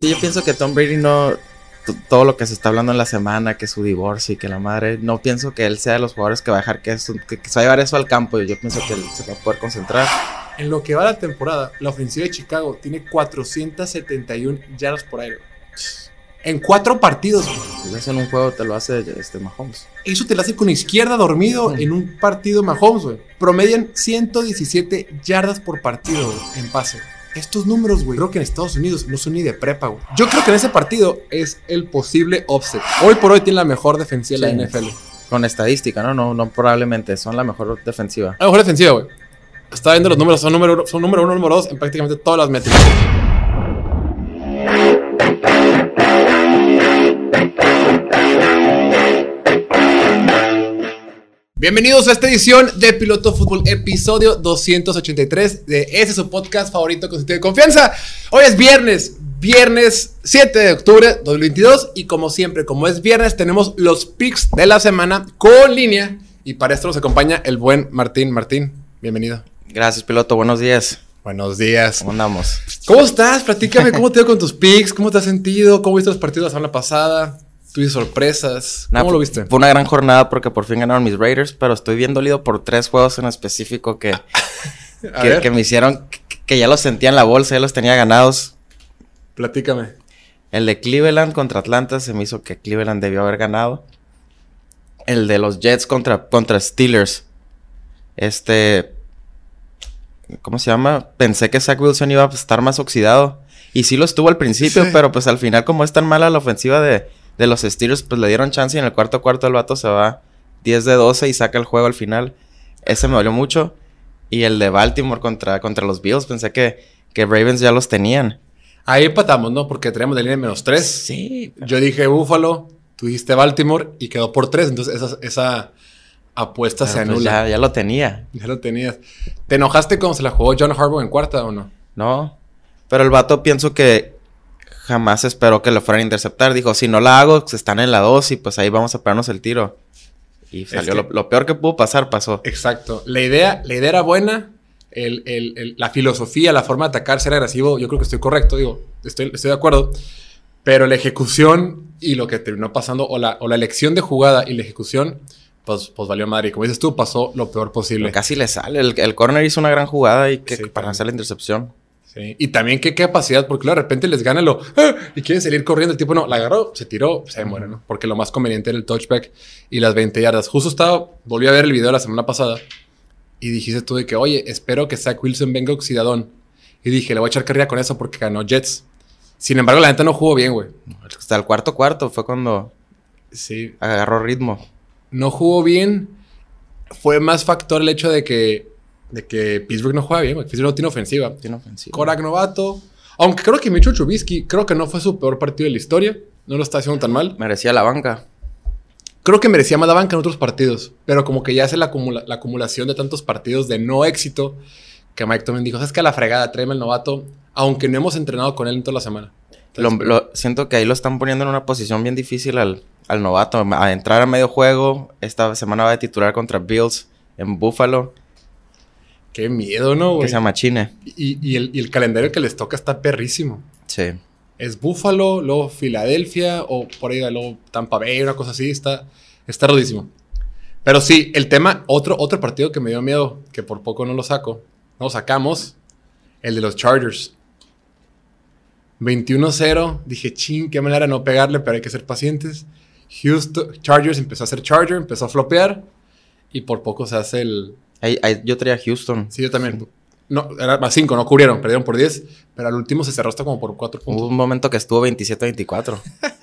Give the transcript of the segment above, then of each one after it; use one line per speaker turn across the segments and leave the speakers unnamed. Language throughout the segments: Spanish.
Sí, yo pienso que Tom Brady no. Todo lo que se está hablando en la semana, que su divorcio y que la madre. No pienso que él sea de los jugadores que va a dejar que, eso, que, se va a llevar eso al campo. Y yo pienso que él se va a poder concentrar.
En lo que va la temporada, la ofensiva de Chicago tiene 471 yardas por aire. En cuatro partidos.
Eso en un juego te lo hace este Mahomes.
Eso te lo hace con izquierda dormido en un partido Mahomes, güey. Promedian 117 yardas por partido en pase. Estos números, güey, creo que en Estados Unidos no son ni de prepa, güey. Yo creo que en ese partido es el posible offset. Hoy por hoy tiene la mejor defensiva de la NFL.
Con estadística, ¿no? No, no probablemente. Son la mejor defensiva.
La mejor defensiva, güey. Está viendo los números, son número, son número uno, número dos en prácticamente todas las métricas. Bienvenidos a esta edición de Piloto Fútbol, episodio 283 de ese su podcast favorito con sentido de confianza. Hoy es viernes, viernes 7 de octubre 2022 y como siempre, como es viernes, tenemos los picks de la semana con línea y para esto nos acompaña el buen Martín. Martín, bienvenido.
Gracias, piloto. Buenos días.
Buenos días.
¿Cómo andamos?
¿Cómo estás? Platícame cómo te dio con tus picks, cómo te has sentido, cómo viste los partidos la semana pasada. ¿Tuviste sorpresas? ¿Cómo lo viste?
Fue una gran jornada porque por fin ganaron mis Raiders, pero estoy bien dolido por tres juegos en específico que, que, me hicieron que, ya los sentía en la bolsa, ya los tenía ganados.
Platícame.
El de Cleveland contra Atlanta se me hizo que Cleveland debió haber ganado. El de los Jets contra, contra Steelers. Este. ¿Cómo se llama? Pensé que Zach Wilson iba a estar más oxidado. Y sí lo estuvo al principio, pero pues al final, como es tan mala la ofensiva de, de los Steelers, pues le dieron chance y en el cuarto cuarto el vato se va 10 de 12 y saca el juego al final. Ese me dolió mucho. Y el de Baltimore contra, contra los Bills, pensé que, que Ravens ya los tenían.
Ahí empatamos, ¿no? Porque teníamos de línea de menos 3.
Sí.
Yo dije Buffalo, tú dijiste Baltimore y quedó por 3. Entonces esa, esa apuesta se pues, anula.
ya, ya, lo tenía.
Ya lo tenías. ¿Te enojaste cuando se la jugó John Harbaugh en cuarta o no?
No. Pero el vato pienso que jamás esperó que lo fueran a interceptar. Dijo, si no la hago, pues, están en la 2 y pues ahí vamos a pegarnos el tiro. Y salió lo, peor que pudo pasar, pasó.
Exacto. La idea, la idea era buena. la filosofía, la forma de atacar, ser agresivo, yo creo que estoy correcto, digo, estoy, estoy de acuerdo. Pero la ejecución y lo que terminó pasando, o la, o la elección de jugada y la ejecución, pues, pues valió madre. Y como dices tú, pasó lo peor posible.
casi le sale. El, el corner hizo una gran jugada y que para hacer la intercepción.
Y también qué capacidad, porque de repente les gana lo ¡ah! y quieren salir corriendo. El tipo no, la agarró, se tiró, se muere, ¿no? Porque lo más conveniente era el touchback y las 20 yardas. Justo estaba, volví a ver el video la semana pasada y dijiste tú de que, oye, espero que Zach Wilson venga oxidadón. Y dije, le voy a echar carrera con eso porque ganó Jets. Sin embargo, la gente no jugó bien, güey.
Hasta el cuarto cuarto fue cuando
sí.
agarró ritmo.
No jugó bien. Fue más factor el hecho de que de que Pittsburgh no juega bien, Pittsburgh no tiene ofensiva.
Tiene ofensiva.
Korak novato. Aunque creo que Micho Chubisky, creo que no fue su peor partido de la historia. No lo está haciendo tan mal.
Merecía la banca.
Creo que merecía más la banca en otros partidos. Pero como que ya hace la, la acumulación de tantos partidos de no éxito que Mike Tomlin dijo, ¿sabes que a la fregada, tráeme el novato? Aunque no hemos entrenado con él en toda la semana.
lo, siento que ahí lo están poniendo en una posición bien difícil al, al novato. A entrar a medio juego. Esta semana va a titular contra Bills en Buffalo.
Qué miedo, ¿no, güey?
Que se machine.
Y, y, el, y, el, calendario que les toca está perrísimo.
Sí.
Es Buffalo, luego Filadelfia, o por ahí luego Tampa Bay, una cosa así. Está, está rudísimo. Pero sí, el tema, otro, otro partido que me dio miedo, que por poco no lo saco, no lo sacamos, el de los Chargers. 21-0, dije, ching, qué manera no pegarle, pero hay que ser pacientes. Houston, Chargers empezó a hacer Charger, empezó a flopear, y por poco se hace el,
yo traía Houston.
Sí, yo también. No, era más 5, no cubrieron, perdieron por 10, pero al último se cerró hasta como por 4 puntos.
Hubo un momento que estuvo 27-24.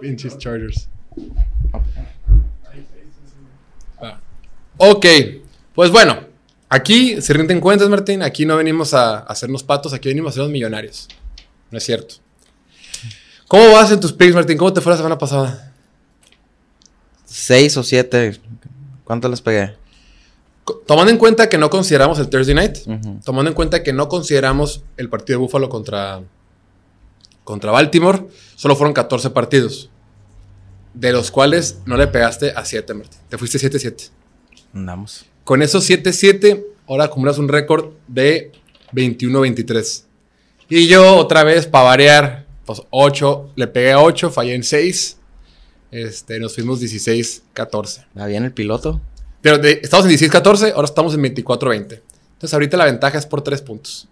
Pinches Chargers. Ah. Ok, pues bueno, aquí se rinden cuentas, Martín. Aquí no venimos a hacernos patos, aquí venimos a hacernos millonarios. No es cierto. ¿Cómo vas en tus picks, Martín? ¿Cómo te fue la semana pasada?
Seis o siete. ¿Cuánto les pegué?
Tomando en cuenta que no consideramos el Thursday Night, tomando en cuenta que no consideramos el partido de Buffalo contra, contra Baltimore, solo fueron 14 partidos, de los cuales no le pegaste a 7, Martín. Te fuiste 7-7.
Andamos.
Con esos 7-7, ahora acumulas un récord de 21-23. Y yo otra vez, para variar, pues 8, le pegué a 8, fallé en 6. Este, nos fuimos 16-14.
¿Va bien el piloto?
Pero de- estamos en 16-14, ahora estamos en 24-20. Entonces ahorita la ventaja es por 3 puntos.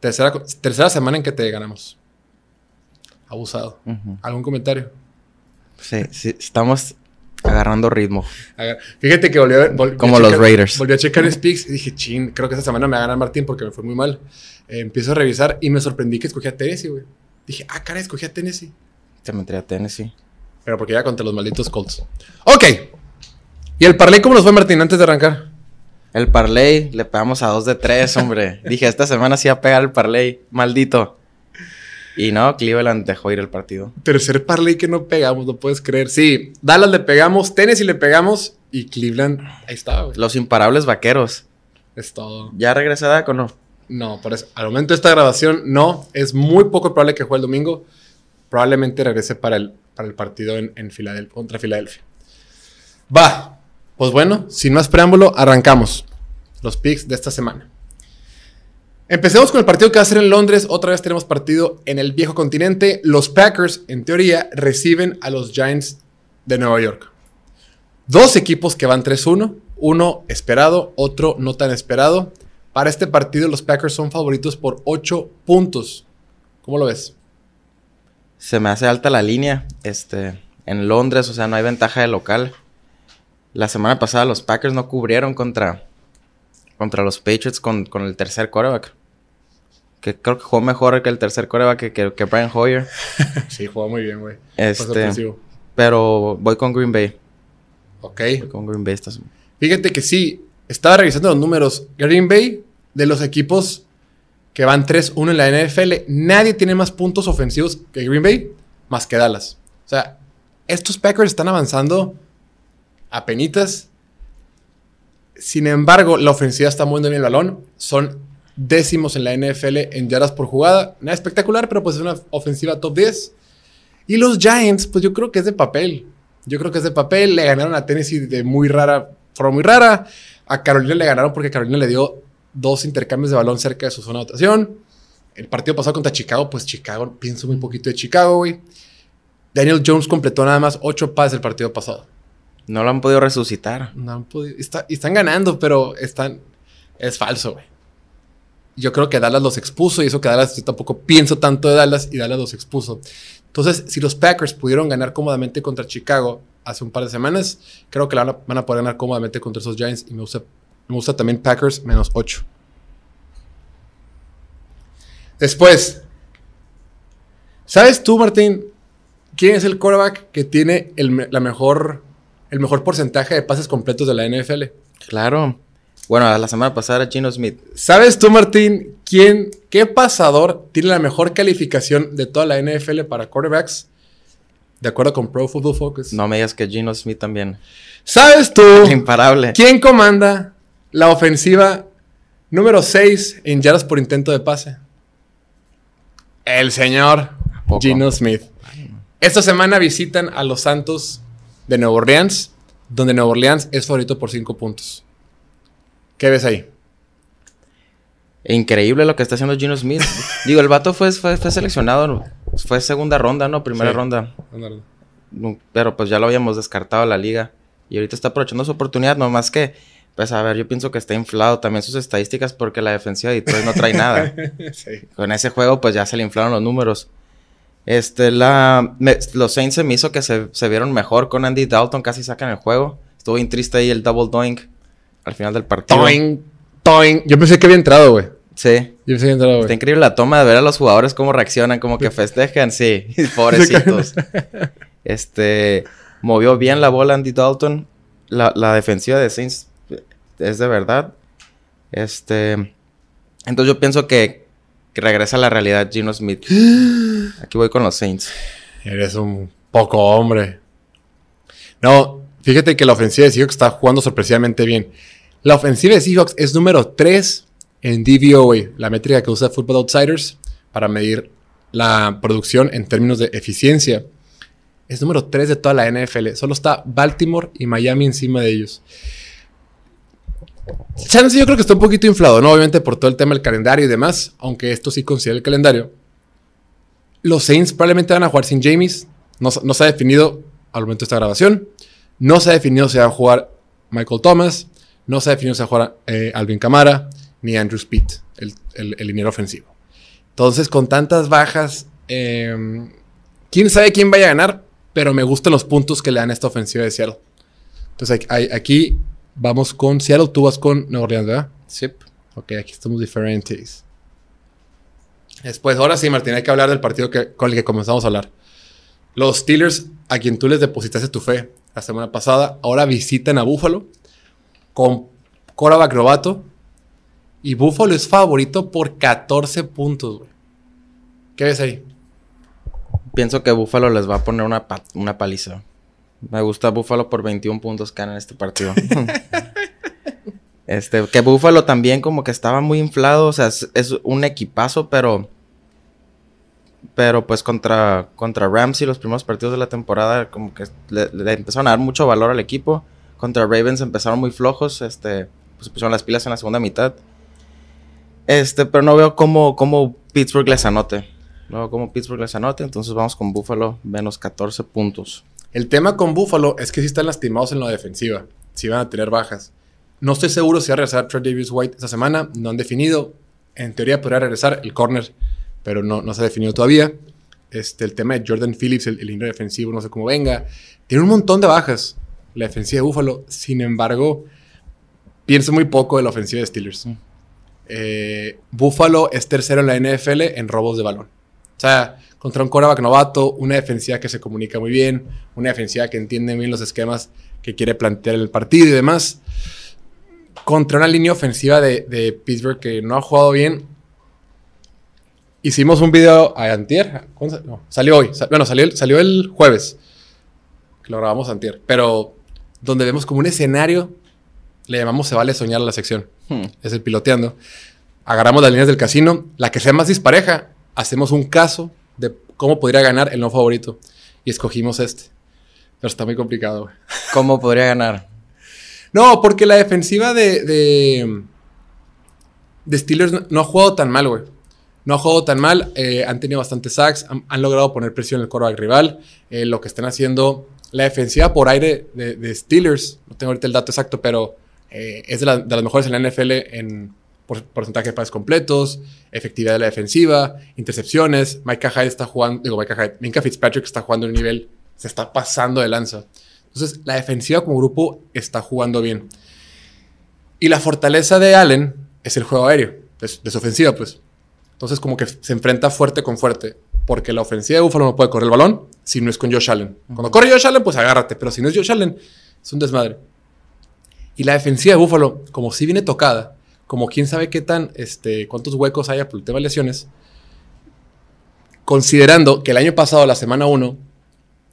Tercera, tercera semana en que te ganamos. Abusado. ¿Algún comentario?
Sí, sí, estamos agarrando ritmo.
Agar- Fíjate que volví a ver. volví a
Como los Raiders.
Volví a checar Speaks y dije, chin, creo que esta semana me va a ganar Martín porque me fue muy mal. Eh, empiezo a revisar y me sorprendí que escogí a Tennessee, güey. Dije, ah, cara, escogí a Tennessee.
Te metería a Tennessee.
Pero porque ya contra los malditos Colts. Ok. ¿Y el parlay cómo nos fue, Martín, antes de arrancar?
El parlay, le pegamos a 2 de 3, hombre. Dije, esta semana sí va a pegar el parlay. Maldito. Y no, Cleveland dejó ir el partido.
Tercer parlay que no pegamos, no puedes creer. Sí, Dallas le pegamos, Tennessee le pegamos y Cleveland, ahí estaba, güey.
Los imparables vaqueros.
Es todo.
¿Ya regresa Dak o no?
No, por eso, al momento de esta grabación, no. Es muy poco probable que juegue el domingo. Probablemente regrese para el, para el partido en, contra Filadelfia. Va. Pues bueno, sin más preámbulo, arrancamos los picks de esta semana. Empecemos con el partido que va a ser en Londres. Otra vez tenemos partido en el viejo continente. Los Packers, en teoría, reciben a los Giants de Nueva York. Dos equipos que van 3-1. Uno esperado, otro no tan esperado. Para este partido, los Packers son favoritos por 8 puntos. ¿Cómo lo ves?
Se me hace alta la línea. Este, en Londres, o sea, no hay ventaja de local. La semana pasada los Packers no cubrieron contra, contra los Patriots con, con el tercer quarterback. Que creo que jugó mejor que el tercer quarterback que, que, que Brian Hoyer.
Sí, juega muy bien, güey.
Este, pero voy con Green Bay.
Ok.
Voy con Green Bay semana.
Fíjate que sí, estaba revisando los números. Green Bay, de los equipos que van 3-1 en la NFL, nadie tiene más puntos ofensivos que Green Bay, más que Dallas. O sea, estos Packers están avanzando a penitas. Sin embargo, la ofensiva está moviendo bien el balón. Son décimos en la NFL en yardas por jugada. Nada espectacular, pero pues es una ofensiva top 10. Y los Giants, pues yo creo que es de papel. Yo creo que es de papel. Le ganaron a Tennessee de muy rara, forma muy rara. A Carolina le ganaron porque Carolina le dio dos intercambios de balón cerca de su zona de anotación. El partido pasado contra Chicago, pues Chicago, pienso muy poquito de Chicago, güey. Daniel Jones completó nada más ocho pases el partido pasado.
No lo han podido resucitar.
No han podido- está- y están ganando, pero están. Es falso, güey. Yo creo que Dallas los expuso y eso que Dallas, yo tampoco pienso tanto de Dallas y Dallas los expuso. Entonces, si los Packers pudieron ganar cómodamente contra Chicago hace un par de semanas, creo que la van a, van a poder ganar cómodamente contra esos Giants y me gusta, me gusta también Packers menos 8. Después, ¿sabes tú, Martín, quién es el quarterback que tiene el, la mejor, el mejor porcentaje de pases completos de la NFL?
Claro. Bueno, la semana pasada era Gino Smith.
¿Sabes tú, Martín, quién, qué pasador tiene la mejor calificación de toda la NFL para quarterbacks? De acuerdo con Pro Football Focus.
No me digas que Gino Smith también.
¿Sabes tú
Imparable.
quién comanda la ofensiva número 6 en yardas por intento de pase? El señor? Gino Smith. Esta semana visitan a los Santos de Nueva Orleans, donde Nueva Orleans es favorito por 5 puntos. ¿Qué ves ahí?
Increíble lo que está haciendo Gino Smith. Digo, el vato fue, fue, fue seleccionado. Fue segunda ronda, ¿no? Primera
Sí.
ronda. Pero pues ya lo habíamos descartado la liga. Y ahorita está aprovechando su oportunidad. Nomás que, pues a ver, yo pienso que está inflado también sus estadísticas porque la defensiva de Detroit no trae nada.
sí.
Con ese juego, pues ya se le inflaron los números. Este, la. me- los Saints se me hizo que se, se vieron mejor con Andy Dalton, casi sacan el juego. Estuvo bien triste ahí el double doink al final del partido.
Toing, toing. Yo pensé que había entrado, güey.
Sí.
Yo pensé que había entrado,
Está
güey.
increíble la toma de ver a los jugadores cómo reaccionan, como que festejan, sí, pobrecitos. este, movió bien la bola Andy Dalton. La, la defensiva de Saints es de verdad. Este, entonces yo pienso que, que regresa a la realidad Gino Smith. Aquí voy con los Saints.
Eres un poco hombre. No, fíjate que la ofensiva de Seahawks está jugando sorpresivamente bien. La ofensiva de Seahawks es número 3 en DVOA, la métrica que usa Football Outsiders para medir la producción en términos de eficiencia. Es número 3 de toda la NFL. Solo está Baltimore y Miami encima de ellos. Chance yo creo que está un poquito inflado, ¿no? Obviamente por todo el tema del calendario y demás, aunque esto sí considera el calendario. Los Saints probablemente van a jugar sin James. No, se ha definido al momento de esta grabación. No se ha definido si va a jugar Michael Thomas. No se ha definido si va a jugar eh, Alvin Kamara ni Andrew Speed, el, el, liniero ofensivo. Entonces, con tantas bajas, eh, quién sabe quién vaya a ganar, pero me gustan los puntos que le dan a esta ofensiva de Seattle. Entonces, aquí vamos con Seattle, tú vas con Nueva Orleans, ¿verdad?
Sí.
Ok, aquí estamos diferentes. Después, ahora sí, Martín, hay que hablar del partido que, con el que comenzamos a hablar. Los Steelers, a quien tú les depositaste tu fe la semana pasada, ahora visitan a Buffalo con Corabac Robato. Y Buffalo es favorito por 14 puntos, güey. ¿Qué ves ahí?
Pienso que Buffalo les va a poner una, una paliza. Me gusta Buffalo por 21 puntos que en este partido. este, que Buffalo también como que estaba muy inflado. O sea, es, un equipazo, pero. Pero pues contra, contra Ramsey, los primeros partidos de la temporada, como que le, empezaron a dar mucho valor al equipo. Contra Ravens empezaron muy flojos. Este, pues pusieron las pilas en la segunda mitad. Este, pero no veo cómo, cómo Pittsburgh les anote. No veo cómo Pittsburgh les anote. Entonces vamos con Buffalo menos 14 puntos.
El tema con Buffalo es que sí están lastimados en la defensiva. Sí van a tener bajas. No estoy seguro si va a regresar Trey Davis White esta semana. No han definido. En teoría podría regresar el corner, pero no, no se ha definido todavía. Este, el tema de Jordan Phillips, el, el defensivo, no sé cómo venga. Tiene un montón de bajas la defensiva de Buffalo. Sin embargo, pienso muy poco de la ofensiva de Steelers. Mm. Eh, Buffalo es tercero en la NFL en robos de balón. O sea, contra un coreback novato, una defensiva que se comunica muy bien, una defensiva que entiende bien los esquemas que quiere plantear el partido y demás. Contra una línea ofensiva de, Pittsburgh que no ha jugado bien. Hicimos un video a Antier. No, salió hoy. Bueno, salió, salió el jueves. Que lo grabamos Antier. Pero donde vemos como un escenario le llamamos Se vale soñar a la sección. Hmm. Es el piloteando. Agarramos las líneas del casino. La que sea más dispareja, hacemos un caso cómo podría ganar el no favorito. Y escogimos este. Pero está muy complicado, güey.
¿Cómo podría ganar?
No, porque la defensiva de, de, de Steelers no, ha jugado tan mal, güey. No ha jugado tan mal. Eh, han tenido bastantes sacks. Han, logrado poner presión en el quarterback rival. Eh, lo que están haciendo la defensiva por aire de, de, Steelers, no tengo ahorita el dato exacto, pero eh, es de, las mejores en la NFL en porcentaje de pases completos, efectividad de la defensiva, intercepciones. Micah Hyde está jugando, digo, Micah Hyde, Minka Fitzpatrick está jugando un nivel, se está pasando de lanza. Entonces, la defensiva como grupo está jugando bien. Y la fortaleza de Allen es el juego aéreo, de, de su ofensiva, pues. Entonces, como que se enfrenta fuerte con fuerte. Porque la ofensiva de Buffalo no puede correr el balón si no es con Josh Allen. Cuando corre Josh Allen, pues agárrate. Pero si no es Josh Allen, es un desmadre. Y la defensiva de Buffalo, como si viene tocada, como quién sabe qué tan, este, cuántos huecos haya por el tema de lesiones, considerando que el año pasado, la semana 1,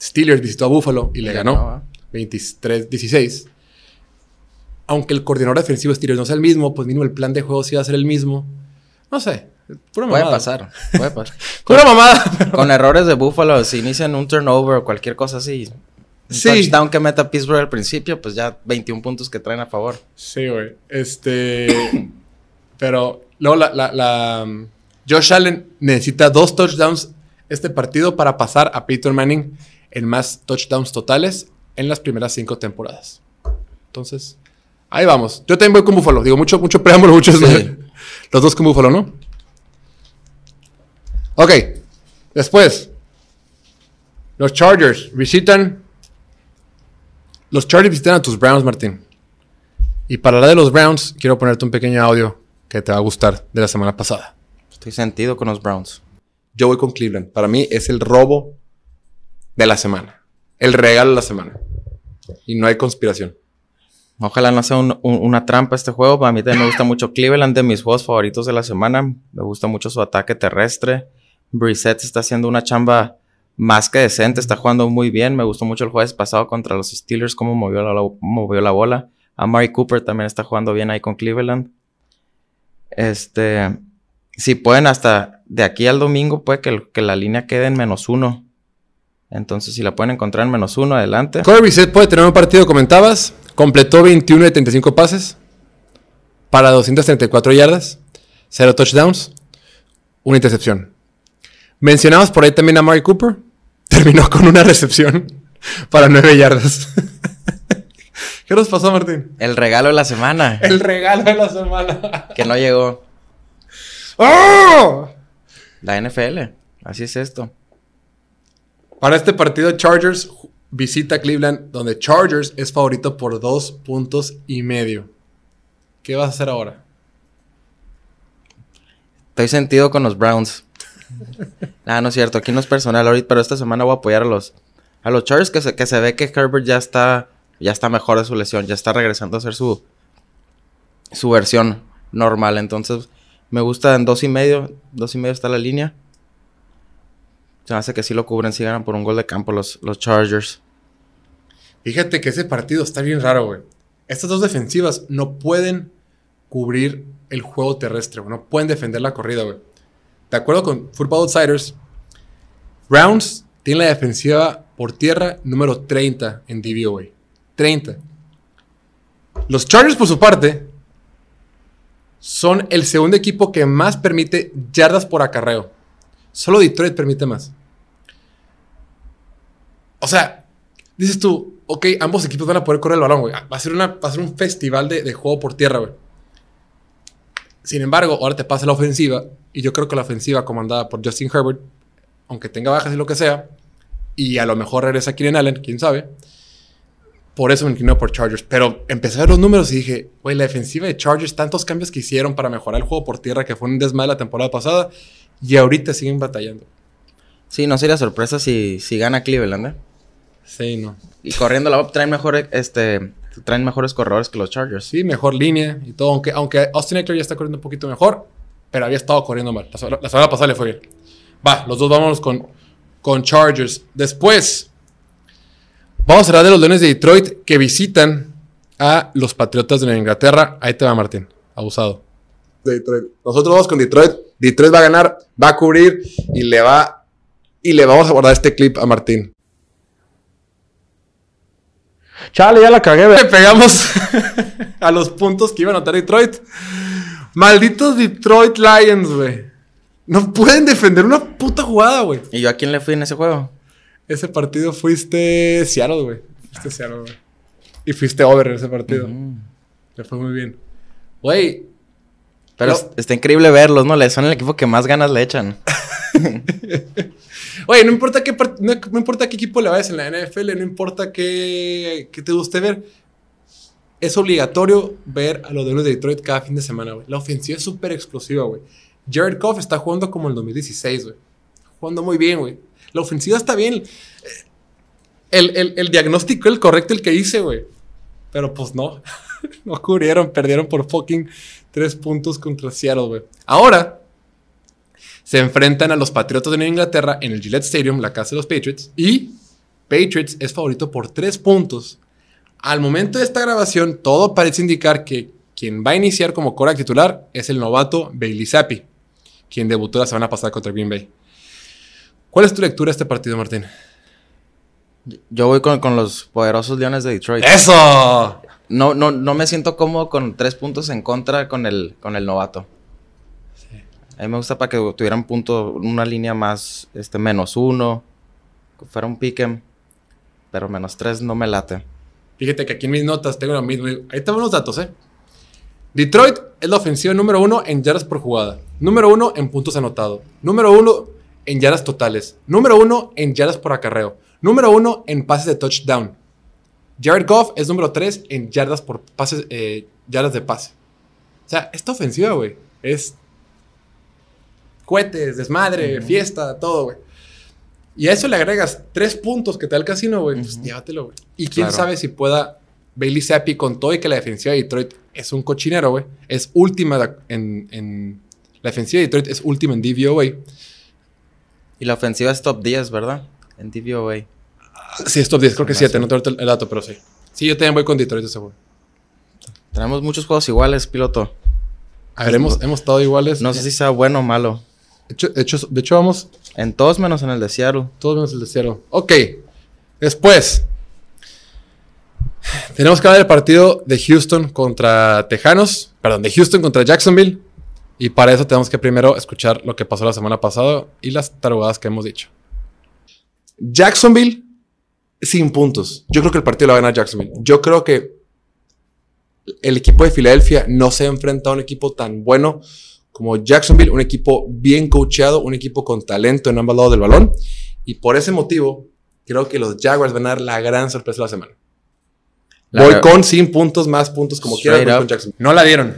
Steelers visitó a Buffalo y le ganó 23-16. Aunque el coordinador defensivo de Steelers no sea el mismo, pues mínimo el plan de juego sí va a ser el mismo. No sé.
Pura puede pasar. Puede pasar.
Pura mamada.
Con errores de Buffalo, si inician un turnover o cualquier cosa así, sí. touchdown que meta Pittsburgh al principio, pues ya 21 puntos que traen a favor.
Sí, güey. Este. pero luego la, la, um, Josh Allen necesita dos touchdowns este partido para pasar a Peyton Manning en más touchdowns totales en las primeras cinco temporadas. Entonces, ahí vamos. Yo también voy con Buffalo. Digo, mucho, mucho preámbulo, muchos. Los dos con Buffalo, ¿no? Ok. Después. Los Chargers visitan los Chargers visitan a tus Browns, Martín. Y para hablar de los Browns, quiero ponerte un pequeño audio que te va a gustar de la semana pasada.
Estoy sentido con los Browns.
Yo voy con Cleveland. Para mí es el robo de la semana. El regalo de la semana. Y no hay conspiración.
Ojalá no sea una trampa este juego. Para mí también me gusta mucho Cleveland, de mis juegos favoritos de la semana. Me gusta mucho su ataque terrestre. Brissett está haciendo una chamba más que decente, está jugando muy bien. Me gustó mucho el jueves pasado contra los Steelers, cómo movió la, movió la bola. Amari Cooper también está jugando bien ahí con Cleveland. Este, si pueden hasta de aquí al domingo, puede que, la línea quede en menos uno. Entonces, si la pueden encontrar en menos uno, adelante.
Corey Reset puede tener un partido, comentabas. Completó 21 de 35 pases. para 234 yardas, 0 touchdowns, una intercepción. Mencionamos por ahí también a Mari Cooper. Terminó con una recepción para 9 yardas. ¿Qué nos pasó, Martín?
El regalo de la semana.
El regalo de la semana.
que no llegó.
¡Oh!
La NFL. Así es esto.
Para este partido, Chargers visita Cleveland, donde Chargers es favorito por dos puntos y medio. ¿Qué vas a hacer ahora?
Estoy sentido con los Browns. ah, no es cierto. Aquí no es personal ahorita, pero esta semana voy a apoyar a los, a los Chargers que se, que se ve que Herbert ya está, ya está mejor de su lesión. Ya está regresando a hacer su, su versión normal. Entonces, me gusta en dos y medio. Dos y medio está la línea. Se hace que sí lo cubren, si ganan por un gol de campo los, los Chargers.
Fíjate que ese partido está bien raro, güey. Estas dos defensivas no pueden cubrir el juego terrestre. No pueden defender la corrida, güey. De acuerdo con Football Outsiders, Browns tiene la defensiva por tierra número 30 en DVO, güey. 30. Los Chargers, por su parte, son el segundo equipo que más permite yardas por acarreo. Solo Detroit permite más. O sea, dices tú, ok, ambos equipos van a poder correr el balón, güey. Va a ser, va a ser un festival de, de juego por tierra, güey. Sin embargo, ahora te pasa la ofensiva, y yo creo que la ofensiva comandada por Justin Herbert, aunque tenga bajas y lo que sea, y a lo mejor regresa Keenan Allen, quién sabe. Por eso me inclinó por Chargers. Pero empecé a ver los números y dije, güey, la defensiva de Chargers, tantos cambios que hicieron para mejorar el juego por tierra, que fue un desmadre la temporada pasada, y ahorita siguen batallando.
Sí, no sería sorpresa si, si gana Cleveland, ¿eh?
Sí, no.
Y corriendo la traen mejor, este, traen mejores corredores que los Chargers.
Sí, mejor línea y todo. Aunque, aunque Austin Eckler ya está corriendo un poquito mejor, pero había estado corriendo mal. La, la semana pasada le fue bien. Va, los dos vámonos con, con Chargers. Después, vamos a hablar de los Leones de Detroit que visitan a los Patriotas de Inglaterra. Ahí te va, Martín. Abusado. Detroit. Nosotros vamos con Detroit. Detroit va a ganar, va a cubrir y le va y le vamos a guardar este clip a Martín. Chale, ya la cagué. Le pegamos a los puntos que iba a anotar Detroit. Malditos Detroit Lions, güey. No pueden defender una puta jugada, güey.
¿Y yo a quién le fui en ese juego?
Ese partido fuiste Seattle, güey. Fuiste Seattle, güey. Y fuiste over en ese partido. Le fue muy bien. Güey.
Pero
No.
es- está increíble verlos, ¿no? Le son el equipo que más ganas le echan.
Oye, no importa qué no, importa qué equipo le vayas en la NFL, no importa qué, qué te guste ver. Es obligatorio ver a los Leones de Detroit cada fin de semana, güey. La ofensiva es súper explosiva, güey. Jared Goff está jugando como el 2016, güey. Jugando muy bien, güey. La ofensiva está bien. El, el- el diagnóstico, el correcto, el que hice, güey. Pero pues no. no cubrieron, perdieron por fucking tres puntos contra Seattle, güey. Ahora, se enfrentan a los Patriotas de Nueva Inglaterra en el Gillette Stadium, la casa de los Patriots, y Patriots es favorito por tres puntos. Al momento de esta grabación, todo parece indicar que quien va a iniciar como Cora titular es el novato Bailey Zappi, quien debutó la semana pasada contra Green Bay. ¿Cuál es tu lectura de este partido, Martín?
Yo voy con, con los poderosos Leones de Detroit.
¡Eso!
No, no, no me siento cómodo con tres puntos en contra con el, con el novato. A mí me gusta para que tuvieran punto, una línea más, este, menos uno, que fuera un pique, pero menos tres no me late.
Fíjate que aquí en mis notas tengo lo mismo. Ahí tengo unos datos, ¿eh? Detroit es la ofensiva número uno en yardas por jugada. Número uno en puntos anotados. Número uno en yardas totales. Número uno en yardas por acarreo. Número uno en pases de touchdown. Jared Goff es número tres en yardas por pases, eh, yardas de pase. O sea, esta ofensiva, güey, es cohetes, desmadre, fiesta, todo, güey. Y a eso le agregas tres puntos que te da el casino, güey. Pues llévatelo, güey. Y quién
Claro.
sabe si pueda Bailey Zappi con todo y que la defensiva de Detroit es un cochinero, güey. Es última en, en- La defensiva de Detroit es última en DVOA.
Y la ofensiva es top 10, ¿verdad? En DVOA.
Sí, es top 10, creo que
Se me
7,
hace.
no tengo el dato, pero sí. Sí, yo también voy con Detroit ese, güey.
Tenemos muchos juegos iguales, piloto.
A ver, hemos, hemos estado iguales.
No sé si sea bueno o malo.
De hecho, de hecho, de hecho, vamos
En todos menos en el de Seattle.
todos menos el de cero. Ok. Después. Tenemos que hablar del partido de Houston contra Tejanos. perdón, de Houston contra Jacksonville. Y para eso tenemos que primero escuchar lo que pasó la semana pasada y las tarugadas que hemos dicho. Jacksonville sin puntos. Yo creo que el partido lo va a ganar Jacksonville. Yo creo que el equipo de Filadelfia no se ha enfrentado a un equipo tan bueno como Jacksonville, un equipo bien coacheado, un equipo con talento en ambos lados del balón. Y por ese motivo, creo que los Jaguars van a dar la gran sorpresa de la semana. voy con sin puntos, más puntos, como quiera. Con Jacksonville. No la dieron.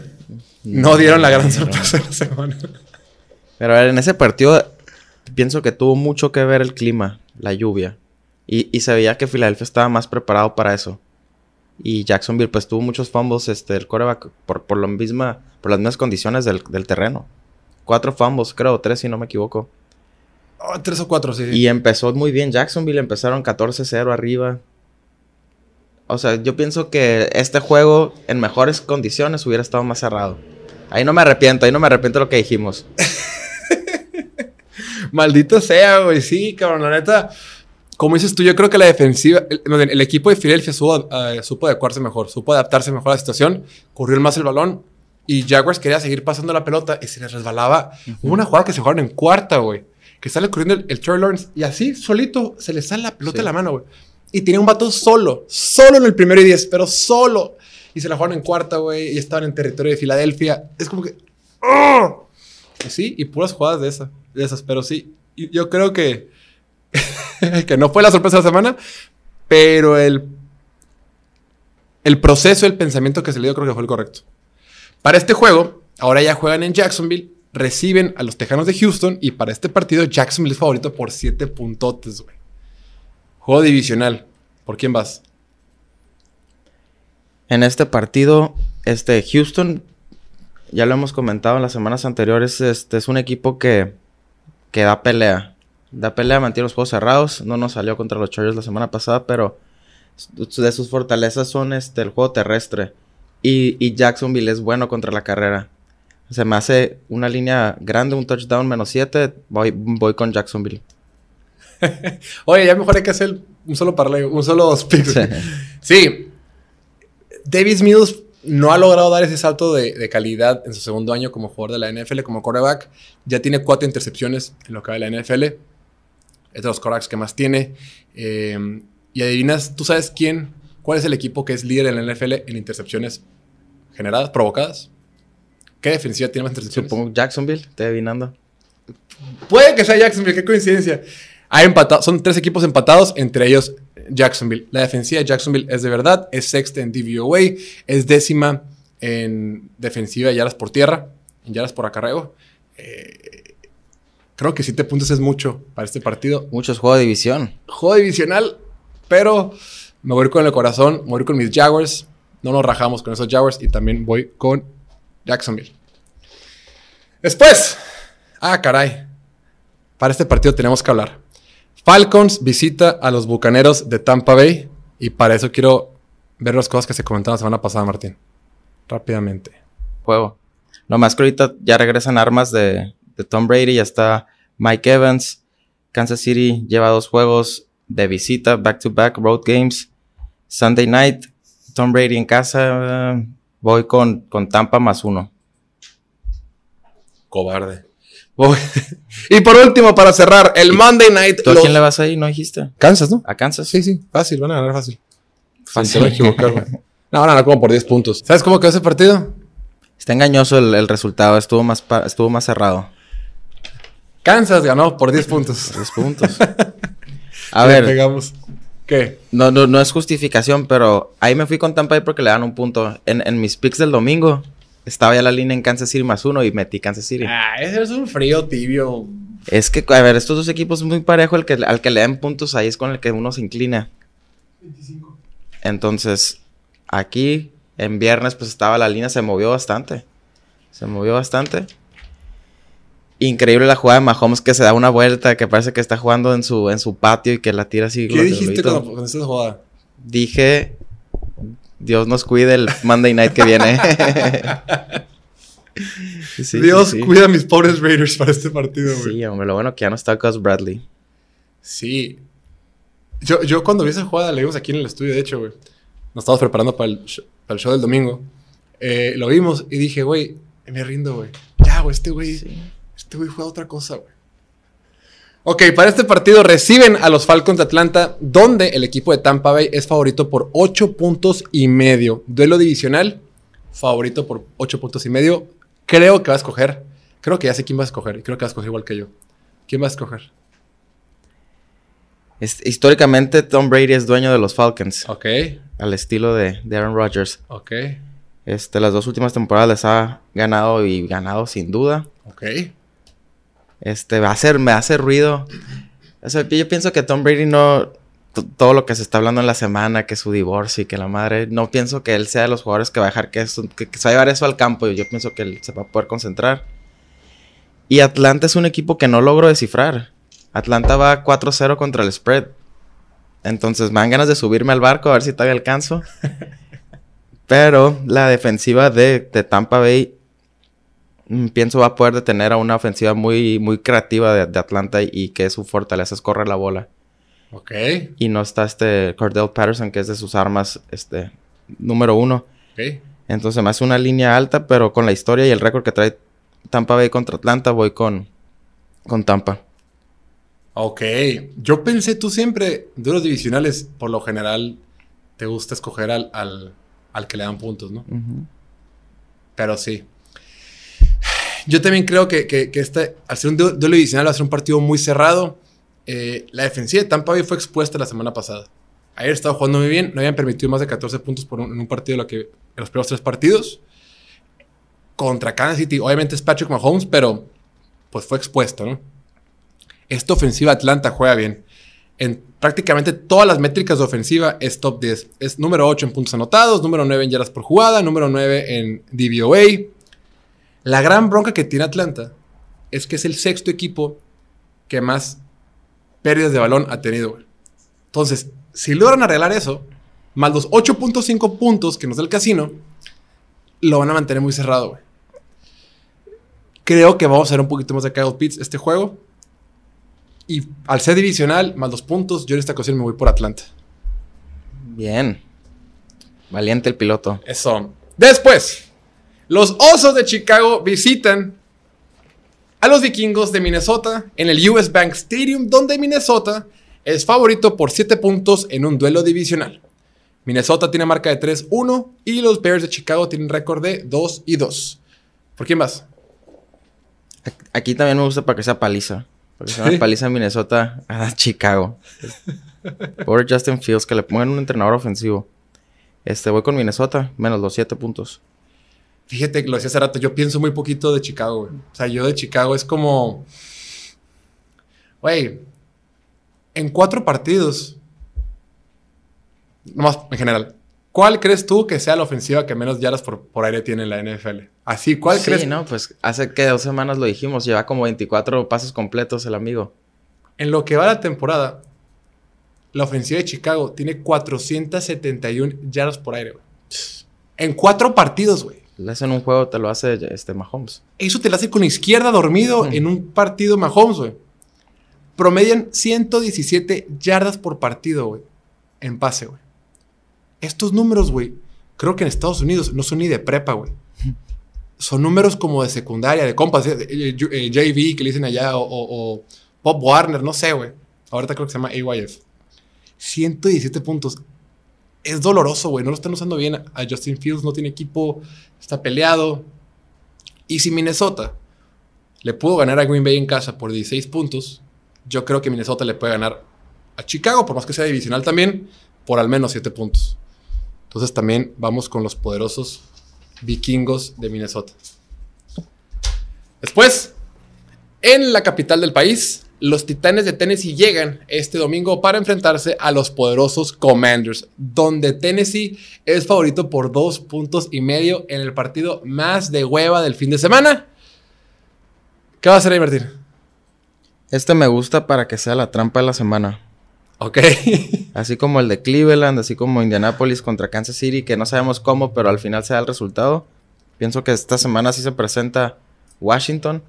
No dieron la gran sorpresa de la semana.
Pero a ver, en ese partido pienso que tuvo mucho que ver el clima, la lluvia. Y, se veía que Filadelfia estaba más preparado para eso. Y Jacksonville pues tuvo muchos fumbles, este, el coreback, por, por, lo misma, por las mismas condiciones del, terreno. Cuatro fumbles, creo, tres si no me equivoco.
Oh, tres o cuatro, sí.
Y empezó muy bien Jacksonville, empezaron 14-0 arriba. O sea, yo pienso que este juego en mejores condiciones hubiera estado más cerrado. Ahí no me arrepiento, ahí no me arrepiento de lo que dijimos.
Maldito sea, güey. Sí, cabrón, la neta como dices tú, yo creo que la defensiva, el, equipo de Philadelphia supo, uh, supo, adecuarse mejor, supo adaptarse mejor a la situación, corrió más el balón y Jaguars quería seguir pasando la pelota y se les resbalaba. Hubo una jugada que se jugaron en cuarta, güey, que sale corriendo el, el Lawrence y así solito se le sale la pelota de la mano, güey. Y tenía un vato solo, solo en el primero y diez, pero solo. Y se la jugaron en cuarta, güey, y estaban en territorio de Filadelfia. Es como que... ¡oh! sí, y puras jugadas de, esa, de esas, pero sí, yo creo que que no fue la sorpresa de la semana, pero el, el proceso, el pensamiento que se le dio creo que fue el correcto. Para este juego, ahora ya juegan en Jacksonville, reciben a los Tejanos de Houston y para este partido Jacksonville es favorito por 7 puntotes, güey. Juego divisional. ¿Por quién vas?
En este partido, este Houston, ya lo hemos comentado en las semanas anteriores, este es un equipo que, que da pelea. Da pelea, mantiene los juegos cerrados. No nos salió contra los Chargers la semana pasada, pero de sus fortalezas son este, el juego terrestre. Y, Jacksonville es bueno contra la carrera. Se me hace una línea grande, un touchdown menos 7. Voy, voy con Jacksonville.
Oye, ya mejor hay que hacer un solo parlay, un solo speak. Sí. sí. Davis Mills no ha logrado dar ese salto de, calidad en su segundo año como jugador de la NFL, como quarterback. Ya tiene cuatro intercepciones en lo que va de la NFL es de los quarterbacks que más tiene. Eh, y adivinas, ¿tú sabes quién? ¿Cuál es el equipo que es líder en la NFL en intercepciones generadas, provocadas? ¿Qué defensiva tiene más intercepciones?
Supongo Jacksonville, estoy adivinando.
Puede que sea Jacksonville, qué coincidencia. Hay empatado, son tres equipos empatados, entre ellos Jacksonville. La defensiva de Jacksonville es de verdad, es sexta en DVOA, es décima en defensiva de yardas por tierra, en yardas por acarreo. Eh, Creo que 7 puntos es mucho para este partido.
Muchos juegos de división.
Juego divisional, pero me voy con el corazón, me voy con mis Jaguars. No nos rajamos con esos Jaguars y también voy con Jacksonville. Después, ah, caray. Para este partido tenemos que hablar. Falcons visita a los Bucaneros de Tampa Bay y para eso quiero ver las cosas que se comentaron la semana pasada, Martín. Rápidamente.
Juego. Lo más que ahorita ya regresan armas de, de Tom Brady, ya está Mike Evans. Kansas City lleva dos juegos de visita, back to back, road games. Sunday night, Tom Brady en casa. voy con, con Tampa más uno.
Cobarde. y por último, para cerrar, el Monday night.
¿Tú a quién le vas ahí? ¿No dijiste?
Kansas, ¿no?
A Kansas.
Sí, sí, fácil, van a ganar fácil. Fácil. Equivocar, No, van a como por 10 puntos. ¿Sabes cómo quedó ese partido?
Está engañoso el, el resultado, estuvo más, estuvo más cerrado.
Kansas ganó por 10 puntos.
10 puntos. A ver.
Pegamos. ¿Qué?
No, no, no es justificación, pero ahí me fui con Tampa Bay porque le dan un punto. En, mis picks del domingo estaba ya la línea en Kansas City más uno y metí Kansas City.
Ah, ese es un frío tibio.
Es que, a ver, estos dos equipos son muy parejo. El que, al que le den puntos ahí es con el que uno se inclina. 25. Entonces, aquí en viernes, pues estaba la línea, se movió bastante. Se movió bastante. Increíble la jugada de Mahomes que se da una vuelta, que parece que está jugando en su, en su patio y que la tira así.
¿Qué dijiste con esa jugada?
Dije, Dios nos cuide el Monday Night que viene.
Dios cuida a mis pobres Raiders para este partido, güey.
Sí, hombre, lo bueno que ya no está Gus Bradley.
Sí. Yo, yo cuando vi esa jugada, la vimos aquí en el estudio, de hecho, güey. Nos estábamos preparando para el, para el show del domingo. Eh, lo vimos y dije, güey, me rindo, güey. Ya, güey, este güey,
Sí.
Este güey juega otra cosa, güey. Ok, para este partido reciben a los Falcons de Atlanta, donde el equipo de Tampa Bay es favorito por 8 puntos y medio. Duelo divisional, favorito por 8 puntos y medio. Creo que va a escoger. Creo que ya sé quién va a escoger. y Creo que va a escoger igual que yo. ¿Quién va a escoger?
Es- históricamente, Tom Brady es dueño de los Falcons,
Ok,
al estilo de, de Aaron Rodgers.
ok,
Este, las dos últimas temporadas les ha ganado y ganado sin duda.
ok.
Este, va a hacer, me hace ruido. O sea, yo pienso que Tom Brady no. Todo lo que se está hablando en la semana, que su divorcio y que la madre. No pienso que él sea de los jugadores que va a dejar que, eso- que, que se va a llevar eso al campo. Yo pienso que él se va a poder concentrar. Y Atlanta es un equipo que no logro descifrar. Atlanta va 4-0 contra el spread. Entonces me dan ganas de subirme al barco a ver si todavía alcanzo. Pero la defensiva de, de Tampa Bay pienso va a poder detener a una ofensiva muy, muy creativa de, de Atlanta y que su fortaleza es correr la bola.
Ok,
Y no está este Cordell Patterson, que es de sus armas este, número uno.
ok.
Entonces me hace una línea alta, pero con la historia y el récord que trae Tampa Bay contra Atlanta, voy con, con Tampa.
Ok, yo pensé tú siempre, duelos divisionales, por lo general, te gusta escoger al, al, al que le dan puntos, ¿no? Pero sí. Yo también creo que, que, este, al ser un du- duelo divisional, va a ser un partido muy cerrado. Eh, la defensiva de Tampa Bay fue expuesta la semana pasada. Ayer estaba jugando muy bien, no habían permitido más de 14 puntos por un- en partido lo en los primeros tres partidos. Contra Kansas City, obviamente es Patrick Mahomes, pero pues fue expuesto. Esta ofensiva Atlanta juega bien. En prácticamente todas las métricas de ofensiva es top 10. Es número 8 en puntos anotados, número 9 en yardas por jugada, número 9 en DVOA. La gran bronca que tiene Atlanta es que es el sexto equipo que más pérdidas de balón ha tenido. güey. Entonces, si logran arreglar eso, más los 8.5 puntos que nos da el casino, lo van a mantener muy cerrado. güey. Creo que vamos a ver un poquito más de Kyle Pitts este juego. Y al ser divisional, más los puntos, yo en esta ocasión me voy por Atlanta.
Bien. Valiente el piloto.
Eso. Después, los Osos de Chicago visitan a los Vikingos de Minnesota en el US Bank Stadium, donde Minnesota es favorito por 7 puntos en un duelo divisional. Minnesota tiene marca de 3-1 y los Bears de Chicago tienen récord de 2 y 2. ¿Por quién vas?
Aquí también me gusta para que sea paliza. Porque sea una paliza en Minnesota a Chicago. Pobre Justin Fields, que le pongan un entrenador ofensivo. Este, voy con Minnesota, menos los 7 puntos.
Fíjate, lo decía hace rato, yo pienso muy poquito de Chicago, güey. O sea, yo de Chicago es como. Güey, en cuatro partidos. Nomás en general. ¿Cuál crees tú que sea la ofensiva que menos yardas por, por aire tiene en la NFL? Así, ¿cuál
sí,
crees?
no, pues hace que dos semanas lo dijimos. Lleva como 24 pases completos el amigo.
En lo que va la temporada, la ofensiva de Chicago tiene 471 yardas por aire, güey. En cuatro partidos, güey.
Le hacen un juego, te lo hace este Mahomes.
Eso te lo hace con la izquierda dormido
Mm.
en un partido Mahomes, güey. Promedian 117 yardas por partido, güey. En pase, güey. Estos números, güey, creo que en Estados Unidos no son ni de prepa, güey. Son números como de secundaria, de compas, eh, eh, eh, JV que le dicen allá, o, o- o Pop Warner, no sé, güey. Ahorita creo que se llama AYF. 117 puntos. Es doloroso, güey. No lo están usando bien a Justin Fields. No tiene equipo. Está peleado. Y si Minnesota le pudo ganar a Green Bay en casa por 16 puntos, yo creo que Minnesota le puede ganar a Chicago, por más que sea divisional también, por al menos 7 puntos. Entonces también vamos con los poderosos vikingos de Minnesota. Después, en la capital del país, los Titanes de Tennessee llegan este domingo para enfrentarse a los poderosos Commanders, donde Tennessee es favorito por dos puntos y medio en el partido más de hueva del fin de semana. ¿Qué va a hacer ahí, Martín?
Este me gusta para que sea la trampa de la semana.
Ok.
Así como el de Cleveland, así como Indianapolis contra Kansas City, que no sabemos cómo, pero al final se da el resultado. Pienso que esta semana sí se presenta Washington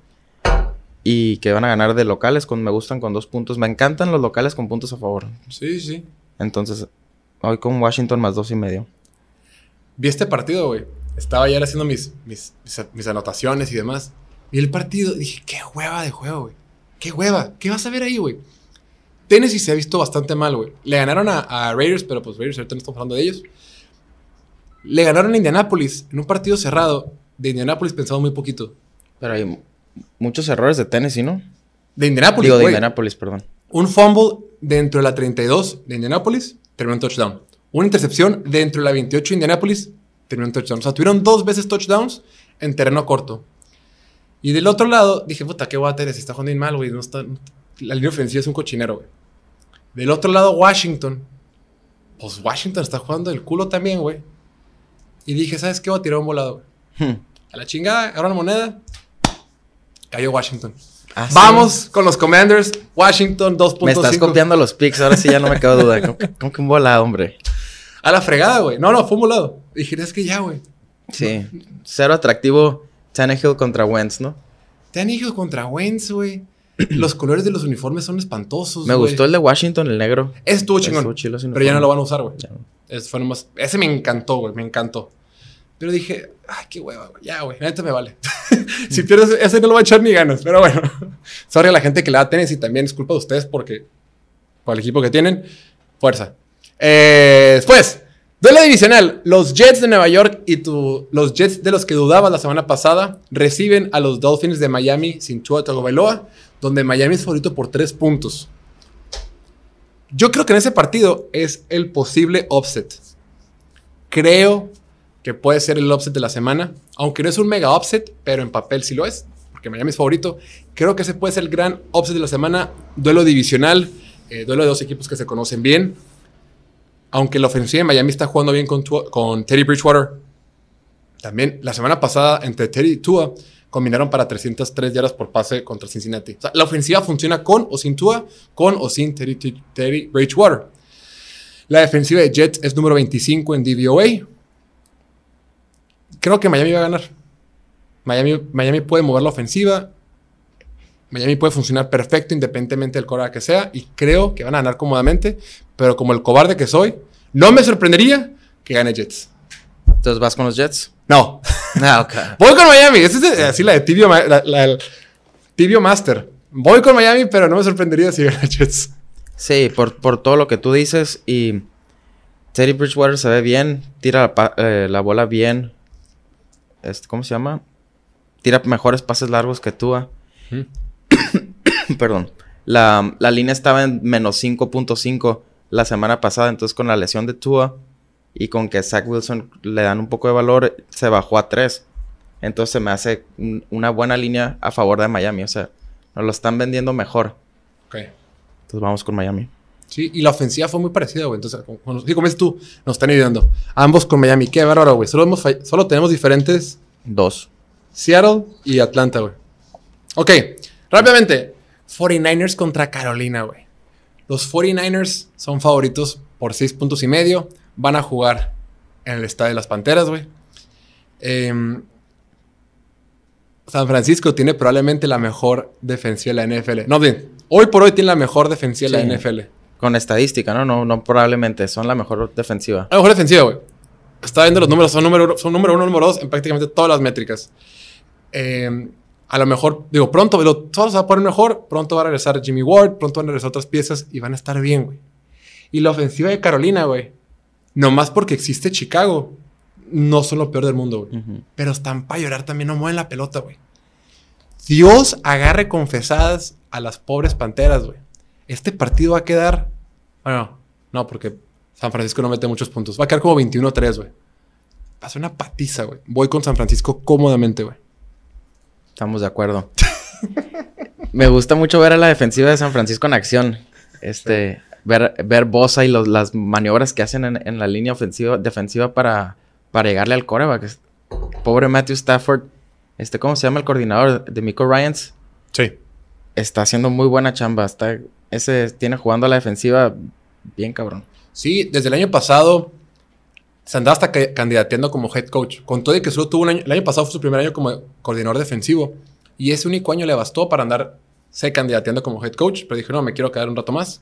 y que van a ganar de locales con me gustan con dos puntos. Me encantan los locales con puntos a favor.
sí, sí.
Entonces, hoy con Washington más dos y medio.
Vi este partido, güey. estaba ya haciendo mis, mis, mis, mis anotaciones y demás. Y el partido, dije, qué hueva de juego, güey. Qué hueva. ¿Qué vas a ver ahí, güey? Tennessee se ha visto bastante mal, güey. Le ganaron a, a Raiders, pero pues Raiders ahorita no estamos hablando de ellos. Le ganaron a Indianapolis en un partido cerrado. De Indianapolis pensamos muy poquito.
Pero hay muchos errores de Tennessee, ¿no?
De Indianapolis,
Digo, de
güey.
Indianapolis, perdón.
Un fumble dentro de la 32 de Indianapolis, terminó en touchdown. Una intercepción dentro de la 28 de Indianapolis, terminó en touchdown. O sea, tuvieron dos veces touchdowns en terreno corto. Y del otro lado, dije, puta, qué guay Si está jugando mal, güey. No está, la línea ofensiva es un cochinero, güey. Del otro lado, Washington. Pues Washington está jugando el culo también, güey. Y dije, ¿sabes qué? Voy a tirar un volado, güey.
Hmm.
A la chingada, agarra una moneda. Cayó Washington.
Ah, sí.
Vamos con los Commanders. Washington 2.5.
Me estás copiando los picks, ahora sí ya no me quedo duda. ¿Cómo, cómo que un volado, hombre?
A la fregada, güey. No, no, fue un volado. Dije, es que ya, güey.
Sí. Cero atractivo Tannehill contra Wentz, ¿no?
Ido contra Wentz, güey. Los colores de los uniformes son espantosos.
Me gustó el de Washington, el negro.
Estuvo chingón.
Estuvo
pero ya no lo van a usar, güey. Fue nomás. Ese me encantó, güey. Me encantó. Pero dije, ay, qué hueva. Ya, güey. Neta me vale. si pierdes ese, no lo va a echar ni ganas. Pero bueno. Sorry a la gente que le da tenis y también es culpa de ustedes porque. Por el equipo que tienen. Fuerza. Eh, después. Duelo divisional. Los Jets de Nueva York y tu, los Jets de los que dudabas la semana pasada reciben a los Dolphins de Miami sin Tua Tagovailoa, donde Miami es favorito por tres puntos. Yo creo que en ese partido es el posible offset. Creo que puede ser el offset de la semana, aunque no es un mega offset, pero en papel sí lo es, porque Miami es favorito. Creo que ese puede ser el gran offset de la semana, duelo divisional, eh, duelo de dos equipos que se conocen bien. Aunque la ofensiva de Miami está jugando bien con, Teddy Bridgewater, también la semana pasada entre Teddy y Tua combinaron para 303 yardas por pase contra Cincinnati. La ofensiva funciona con o sin Tua, con o sin Teddy, Teddy Bridgewater. La defensiva de Jets es número 25 en DVOA. Creo que Miami va a ganar. Miami, Miami puede mover la ofensiva. Miami puede funcionar perfecto independientemente del coreback que sea. Y creo que van a ganar cómodamente. Pero como el cobarde que soy, no me sorprendería que gane Jets.
Entonces vas con los Jets.
No.
Ah, ok.
Voy con Miami. Esa es de- así la de Tibio, Ma- la, la- el Tibio Master. Voy con Miami, pero no me sorprendería si gana Jets.
Sí, por, por todo lo que tú dices. Y Teddy Bridgewater se ve bien. Tira la, eh, la bola bien. Este, ¿Cómo se llama? Tira mejores pases largos que Tua. Perdón. La, la línea estaba en menos 5.5 la semana pasada. Entonces, con la lesión de Tua y con que Zach Wilson le dan un poco de valor, se bajó a 3. Entonces, se me hace un- una buena línea a favor de Miami. O sea, nos lo están vendiendo mejor.
Ok.
Entonces, vamos con Miami.
Sí, y la ofensiva fue muy parecida, güey. Entonces, como, sí, como dices tú, nos están ayudando. Ambos con Miami. Qué bárbaro, güey. Solo, hemos solo tenemos diferentes
Dos.
Seattle y Atlanta, güey. Ok, rápidamente. 49ers contra Carolina, güey. Los 49ers son favoritos por 6 puntos y medio. Van a jugar en el estadio de las Panteras, güey. Em, San Francisco tiene probablemente la mejor defensiva de la NFL. No, bien. Hoy por hoy tiene la mejor defensiva de
Sí.
la NFL.
Con estadística, ¿no? No, no probablemente. Son la mejor defensiva.
La mejor defensiva, güey. Estaba viendo los números, son número, son número uno, número dos en prácticamente todas las métricas. Eh, a lo mejor, digo, pronto, lo, todo se va a poner mejor. Pronto va a regresar Jimmy Ward, pronto van a regresar otras piezas y van a estar bien, güey. Y la ofensiva de Carolina, güey. Nomás porque existe Chicago, no son lo peor del mundo, güey. Pero están para llorar también, no mueven la pelota, güey. Dios agarre confesadas a las pobres panteras, güey. Este partido va a quedar. Bueno, no, porque San Francisco no mete muchos puntos. Va a quedar como 21-3, güey. Va a ser una patiza, güey. Voy con San Francisco cómodamente, güey.
Estamos de acuerdo. Me gusta mucho ver a la defensiva de San Francisco en acción. Este, ver, ver Bosa y los- las maniobras que hacen en, en la línea ofensiva, defensiva para, para llegarle al coreback. Pobre Matthew Stafford. Este, ¿cómo se llama el coordinador de Miko Ryans?
Sí.
Está haciendo muy buena chamba. Está, ese tiene jugando a la defensiva bien cabrón.
Sí, desde el año pasado se andaba hasta ca- candidateando como head coach. Con todo y que solo tuvo un año. El año pasado fue su primer año como coordinador defensivo. Y ese único año le bastó para andar se candidateando como head coach. Pero dije, no, me quiero quedar un rato más.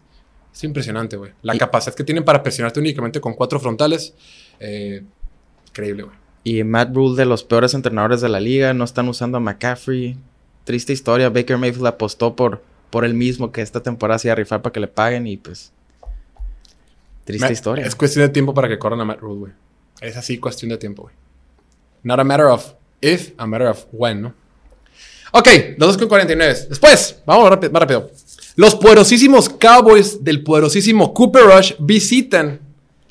Es impresionante, güey. La
Y-
capacidad que tienen para presionarte únicamente con cuatro frontales. eh, increíble, güey.
Y Matt Rule de los peores entrenadores de la liga. No están usando a McCaffrey. Triste historia. Baker Mayfield apostó por, por él mismo que esta temporada se iba a rifar para que le paguen y pues... Triste
Ma-
historia.
Es cuestión de tiempo para que corran a Matt Rule, güey. Es así cuestión de tiempo, güey. Not a matter of if, a matter of when, ¿no? Ok, los dos con 49. Después, vamos rápido, más rápido. Los poderosísimos Cowboys del poderosísimo Cooper Rush visitan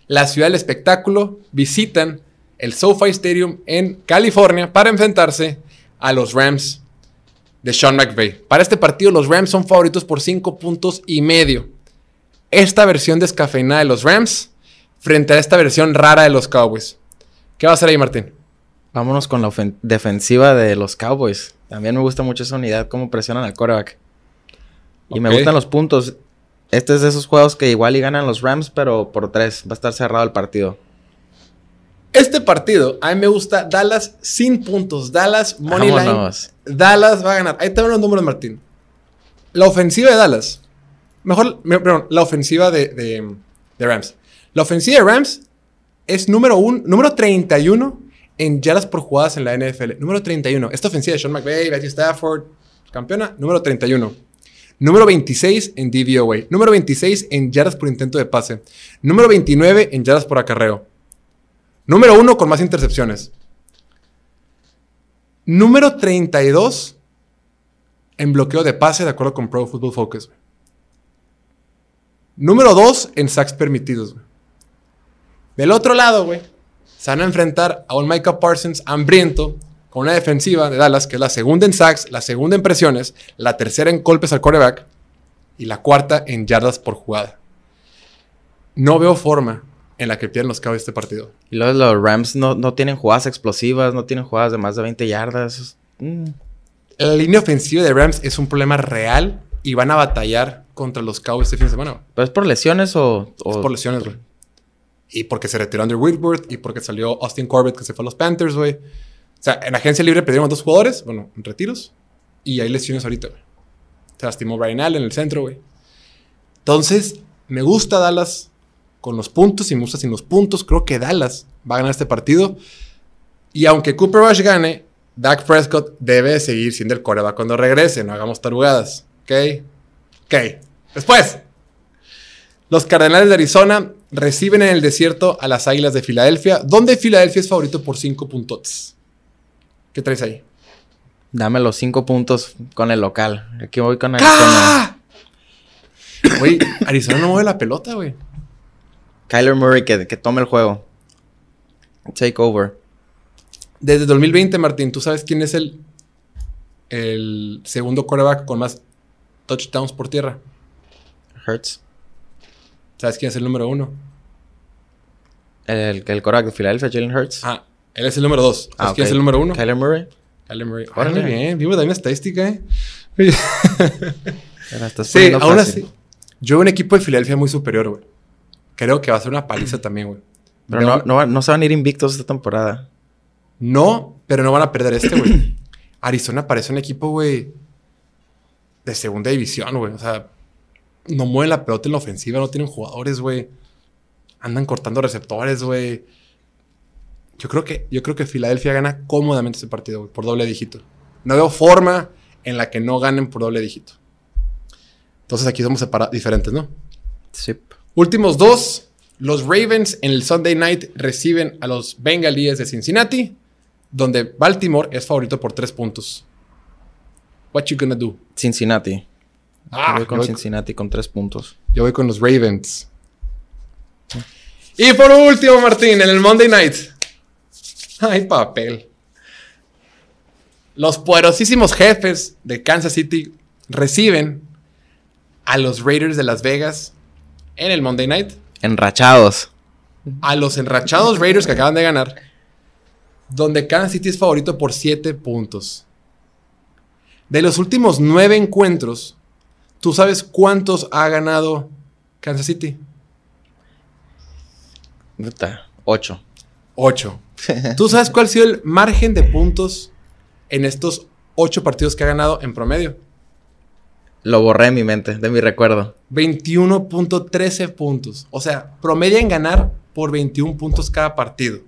la ciudad del espectáculo, visitan el SoFi Stadium en California para enfrentarse a los Rams de Sean McVay. Para este partido, los Rams son favoritos por 5 puntos y medio. Esta versión descafeinada de los Rams frente a esta versión rara de los Cowboys. ¿Qué va a hacer ahí, Martín?
Vámonos con la defensiva de los Cowboys. También me gusta mucho esa unidad, cómo presionan al quarterback. Y me gustan los puntos. Este es de esos juegos que igual y ganan los Rams, pero por tres. Va a estar cerrado el partido.
Este partido, a mí me gusta Dallas sin puntos. Dallas, money line. Dallas va a ganar. Ahí te van los números, Martín. La ofensiva de Dallas. Mejor, me- perdón, la ofensiva de, de- de Rams. La ofensiva de Rams es número, un, número 31 en yardas por jugadas en la NFL. Número 31. Esta ofensiva de Sean McVay, Matthew Stafford, campeona, número 31. Número 26 en DVOA. Número 26 en yardas por intento de pase. Número 29 en yardas por acarreo. Número 1 con más intercepciones. Número 32 en bloqueo de pase, de acuerdo con Pro Football Focus. Número 2 en sacks permitidos. Del otro lado, güey, se van a enfrentar a un Micah Parsons hambriento con una defensiva de Dallas, que es la segunda en sacks, la segunda en presiones, la tercera en golpes al quarterback y la cuarta en yardas por jugada. No veo forma en la que pierdan los Cowboys este partido.
Y luego los Rams no, no tienen jugadas explosivas, no tienen jugadas de más de 20 yardas. Mm.
La línea ofensiva de Rams es un problema real y van a batallar contra los Cowboys este fin de semana.
¿Pero es por lesiones o...? o-
Es por lesiones, güey. Y porque se retiró Andrew Whitworth y porque salió Austin Corbett que se fue a los Panthers, güey. O sea, en agencia libre perdieron dos jugadores, bueno, en retiros. Y hay lesiones ahorita, güey. Se lastimó Brian Allen en el centro, güey. Entonces, me gusta Dallas con los puntos y me gusta sin los puntos. Creo que Dallas va a ganar este partido. Y aunque Cooper Rush gane, Dak Prescott debe de seguir siendo el coreback cuando regrese. No hagamos tarugadas. ¿Ok? Ok. Después. Los Cardenales de Arizona reciben en el desierto a las Águilas de Filadelfia, donde Filadelfia es favorito por 5 puntos. ¿Qué traes ahí?
Dame los 5 puntos con el local. Aquí voy con
¡Ah!
Arizona.
Güey, Arizona no mueve la pelota, güey.
Kyler Murray que, que tome el juego. Take over.
Desde 2020, Martín, ¿tú sabes quién es el, el segundo quarterback con más touchdowns por tierra?
Hurts.
¿Sabes quién es el número uno?
El, el quarterback de Filadelfia, Jalen Hurts.
Ah, él es el número dos. ¿Sabes
Ah,
quién es el número uno?
Kyler Murray.
Kyler Murray.
Órale.
Bien. Vivo de una estadística, ¿eh?
La estás
Sí, aún
fácil.
así. Yo veo un equipo de Filadelfia muy superior, güey. Creo que va a ser una paliza también, güey.
Pero no, no, no se van a ir invictos esta temporada.
No, pero no van a perder este, güey. Arizona parece un equipo, güey, de segunda división, güey. O sea, no mueven la pelota en la ofensiva, no tienen jugadores, güey. Andan cortando receptores, güey. Yo creo que, yo creo que Filadelfia gana cómodamente ese partido, güey, por doble dígito. No veo forma en la que no ganen por doble dígito. Entonces aquí somos diferentes, ¿no?
Sí.
Últimos dos. Los Ravens en el Sunday night reciben a los Bengalíes de Cincinnati, donde Baltimore es favorito por tres puntos. What you gonna do?
Cincinnati.
Ah,
voy con
yo voy-
Cincinnati con 3 puntos.
Yo voy con los Ravens. Y por último, Martín, en el Monday night. Ay, papel. Los poderosísimos jefes de Kansas City reciben a los Raiders de Las Vegas en el Monday night.
Enrachados.
a los enrachados Raiders que acaban de ganar, donde Kansas City es favorito por 7 puntos. De los últimos 9 encuentros, ¿tú sabes cuántos ha ganado Kansas City?
Puta, 8.
8. ¿Tú sabes cuál ha sido el margen de puntos en estos 8 partidos que ha ganado en promedio?
Lo borré de mi mente, de mi recuerdo.
21.13 puntos. O sea, promedia en ganar por 21 puntos cada partido.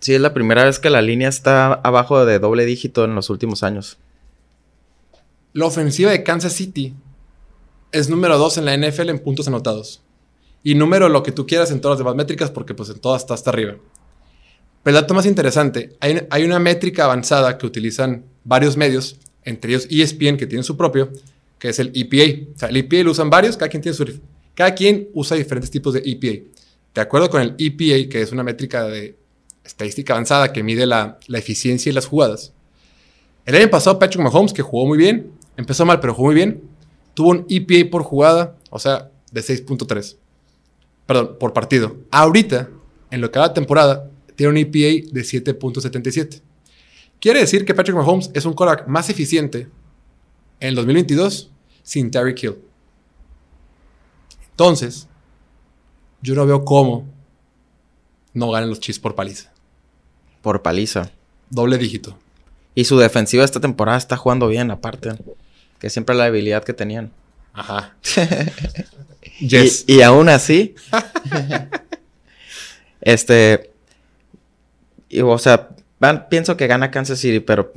Sí, es la primera vez que la línea está abajo de doble dígito en los últimos años.
La ofensiva de Kansas City es número 2 en la NFL en puntos anotados. Y número lo que tú quieras en todas las demás métricas, porque pues en todas está hasta arriba. Pero el dato más interesante, hay, hay una métrica avanzada que utilizan varios medios, entre ellos ESPN, que tiene su propio, que es el EPA. O sea, el EPA lo usan varios, cada quien tiene su... Cada quien usa diferentes tipos de EPA. De acuerdo con el EPA, que es una métrica de estadística avanzada que mide la, eficiencia y las jugadas. El año pasado Patrick Mahomes, que jugó muy bien, empezó mal, pero jugó muy bien, tuvo un EPA por jugada, o sea, de 6.3. Perdón, por partido. Ahorita, en lo que va la temporada, tiene un EPA de 7.77. Quiere decir que Patrick Mahomes es un quarterback más eficiente en el 2022 sin Terry Kill. Entonces, yo no veo cómo no ganen los Chiefs por paliza.
Por paliza.
Doble dígito.
Y su defensiva esta temporada está jugando bien, aparte. Que siempre la debilidad que tenían.
Ajá.
yes. y, y aún así. este. Y, o sea, van, pienso que gana Kansas City, pero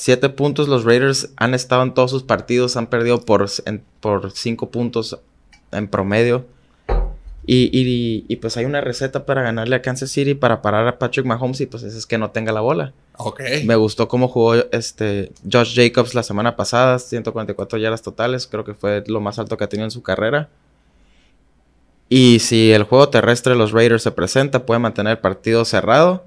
siete puntos. Los Raiders han estado en todos sus partidos, han perdido por, en, por cinco puntos en promedio. Y, y, y, pues hay una receta para ganarle a Kansas City, para parar a Patrick Mahomes y pues es que no tenga la bola.
Ok.
Me gustó cómo jugó este Josh Jacobs la semana pasada, 144 yardas totales, creo que fue lo más alto que ha tenido en su carrera. Y si el juego terrestre de los Raiders se presenta, puede mantener el partido cerrado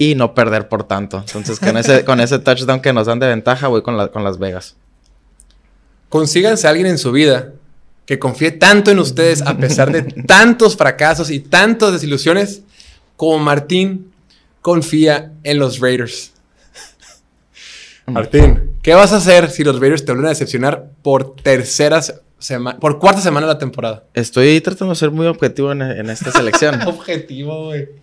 y no perder por tanto. Entonces, con ese, con ese touchdown que nos dan de ventaja, voy con, la, con Las Vegas.
Consíganse a alguien en su vida que confíe tanto en ustedes a pesar de tantos fracasos y tantas desilusiones como Martín confía en los Raiders. Martín, ¿qué vas a hacer si los Raiders te vuelven a decepcionar por tercera semana, por cuarta semana de la temporada?
Estoy tratando de ser muy objetivo en, en esta selección.
objetivo, güey.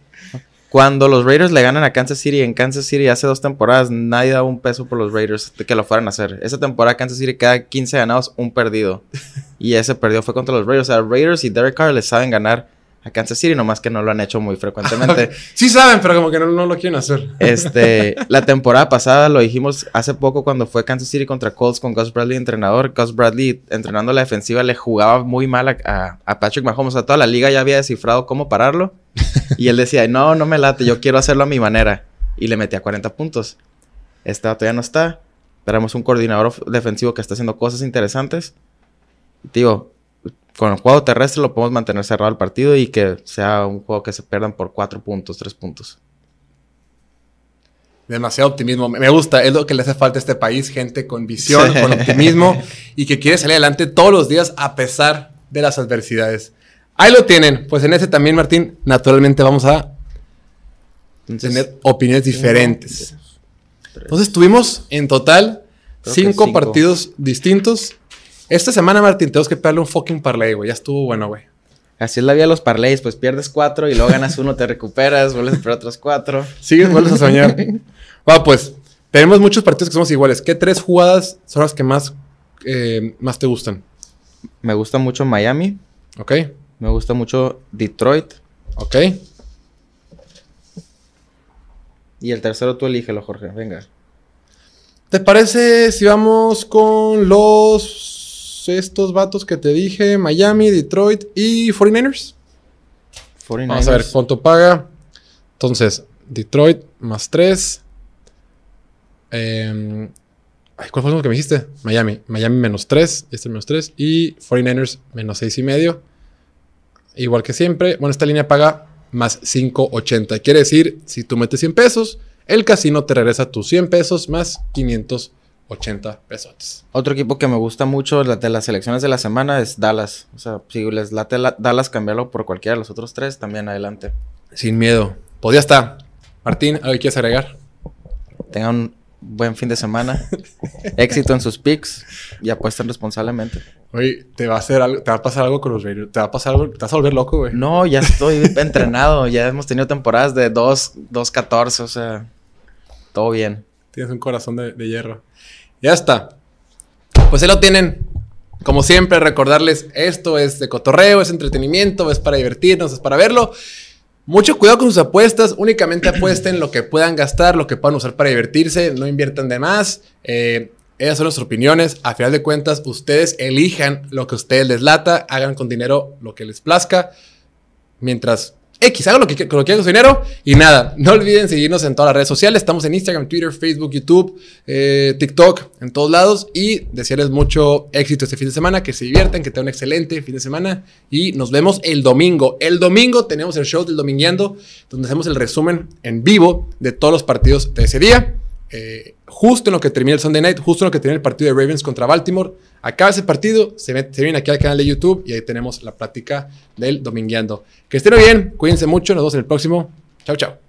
Cuando los Raiders le ganan a Kansas City en Kansas City hace dos temporadas, nadie daba un peso por los Raiders de que lo fueran a hacer. Esa temporada Kansas City queda 15 ganados, un perdido. y ese perdido fue contra los Raiders. O sea, Raiders y Derek Carr les saben ganar a Kansas City, nomás que no lo han hecho muy frecuentemente.
sí saben, pero como que no, no, lo quieren hacer.
Este, la temporada pasada lo dijimos hace poco cuando fue Kansas City contra Colts con Gus Bradley entrenador. Gus Bradley entrenando la defensiva le jugaba muy mal a, a, Patrick Mahomes. O sea, toda la liga ya había descifrado cómo pararlo. Y él decía, no, no me late, yo quiero hacerlo a mi manera. Y le metía 40 puntos. Este dato ya no está. Tenemos un coordinador defensivo que está haciendo cosas interesantes. Digo, con el juego terrestre lo podemos mantener cerrado el partido y que sea un juego que se pierdan por 4 puntos, 3 puntos.
Demasiado optimismo. Me gusta, es lo que le hace falta a este país, gente con visión, con optimismo y que quiere salir adelante todos los días a pesar de las adversidades. Ahí lo tienen. Pues en ese también, Martín, naturalmente vamos a tener opiniones diferentes. Entonces tuvimos en total cinco, partidos distintos. Esta semana, Martín, tenemos que pegarle un fucking parlay, güey. Ya estuvo bueno, güey.
Así es la vida de los parlays, pues pierdes cuatro y luego ganas uno, te recuperas, vuelves a perder otros cuatro.
Sigues, vuelves a soñar. Va, pues, tenemos muchos partidos que somos iguales. ¿Qué tres jugadas son las que más, eh, más te gustan?
Me gusta mucho Miami.
Ok.
Me gusta mucho Detroit.
Ok.
Y el tercero tú elígelo, Jorge. Venga.
¿Te parece si vamos con los estos vatos que te dije? Miami, Detroit y 49ers. 49ers. Vamos a ver cuánto paga. Entonces, Detroit más 3. Eh, ¿Cuál fue lo que me dijiste? Miami. Miami menos 3. Este menos 3. Y 49ers menos 6 y medio. Igual que siempre, bueno, esta línea paga más 5.80. Quiere decir, si tú metes 100 pesos, el casino te regresa tus 100 pesos más 580 pesos.
Otro equipo que me gusta mucho de las selecciones de la semana es Dallas. O sea, si les late Dallas, cambiarlo por cualquiera de los otros tres, también adelante.
Sin miedo. Podría estar. Martín, ¿algo quieres agregar?
Tengan buen fin de semana. Éxito en sus picks y apuesten responsablemente.
Oye, te va a hacer algo, te va a pasar algo con los Raiders. Te va a pasar algo, te vas a volver loco, güey.
No, ya estoy entrenado. Ya hemos tenido temporadas de 2, 2, 14, o sea, todo bien.
Tienes un corazón de, de hierro. Ya está. Pues ahí lo tienen. Como siempre, recordarles, esto es de cotorreo, es entretenimiento, es para divertirnos, es para verlo. Mucho cuidado con sus apuestas. Únicamente apuesten lo que puedan gastar, lo que puedan usar para divertirse. No inviertan de más. Eh, esas son nuestras opiniones. A final de cuentas, ustedes elijan lo que a ustedes les lata. Hagan con dinero lo que les plazca. Mientras X, hagan lo que, lo que con su dinero. Y nada, no olviden seguirnos en todas las redes sociales. Estamos en Instagram, Twitter, Facebook, YouTube, eh, TikTok, en todos lados. Y desearles mucho éxito este fin de semana. Que se diviertan, que tengan un excelente fin de semana. Y nos vemos el domingo. El domingo tenemos el show del Domingueando, donde hacemos el resumen en vivo de todos los partidos de ese día. Eh, justo en lo que termina el Sunday Night, justo en lo que termina el partido de Ravens contra Baltimore. Acaba ese partido, se, se viene aquí al canal de YouTube y ahí tenemos la plática del Domingueando. Que estén bien, cuídense mucho, nos vemos en el próximo. Chao, chao.